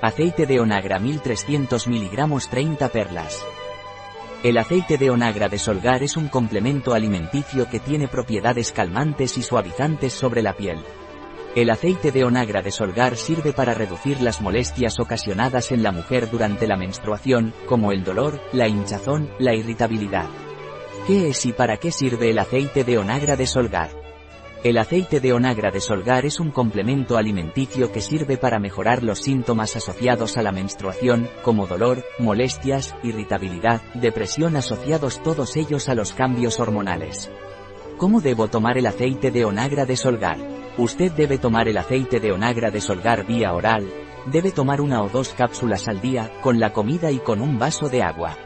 Aceite de onagra 1300 mg 30 perlas. El aceite de onagra de solgar es un complemento alimenticio que tiene propiedades calmantes y suavizantes sobre la piel. El aceite de onagra de solgar sirve para reducir las molestias ocasionadas en la mujer durante la menstruación, como el dolor, la hinchazón, la irritabilidad. ¿Qué es y para qué sirve el aceite de onagra de solgar? El aceite de onagra de solgar es un complemento alimenticio que sirve para mejorar los síntomas asociados a la menstruación, como dolor, molestias, irritabilidad, depresión asociados todos ellos a los cambios hormonales. ¿Cómo debo tomar el aceite de onagra de solgar? Usted debe tomar el aceite de onagra de solgar vía oral, debe tomar una o dos cápsulas al día, con la comida y con un vaso de agua.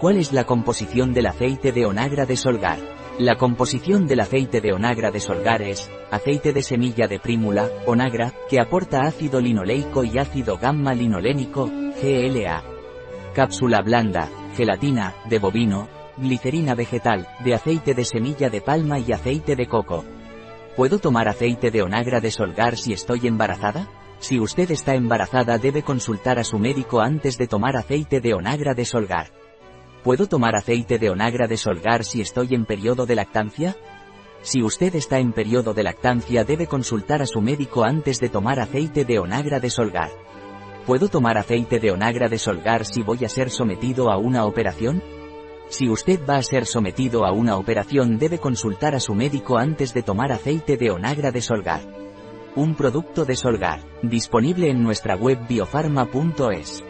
¿Cuál es la composición del aceite de onagra de solgar? La composición del aceite de onagra de solgar es, aceite de semilla de prímula, onagra, que aporta ácido linoleico y ácido gamma-linolénico, GLA. Cápsula blanda, gelatina, de bovino, glicerina vegetal, de aceite de semilla de palma y aceite de coco. ¿Puedo tomar aceite de onagra de solgar si estoy embarazada? Si usted está embarazada debe consultar a su médico antes de tomar aceite de onagra de solgar. ¿Puedo tomar aceite de onagra de solgar si estoy en periodo de lactancia? Si usted está en periodo de lactancia debe consultar a su médico antes de tomar aceite de onagra de solgar. ¿Puedo tomar aceite de onagra de solgar si voy a ser sometido a una operación? Si usted va a ser sometido a una operación debe consultar a su médico antes de tomar aceite de onagra de solgar. Un producto de Solgar, disponible en nuestra web biofarma.es.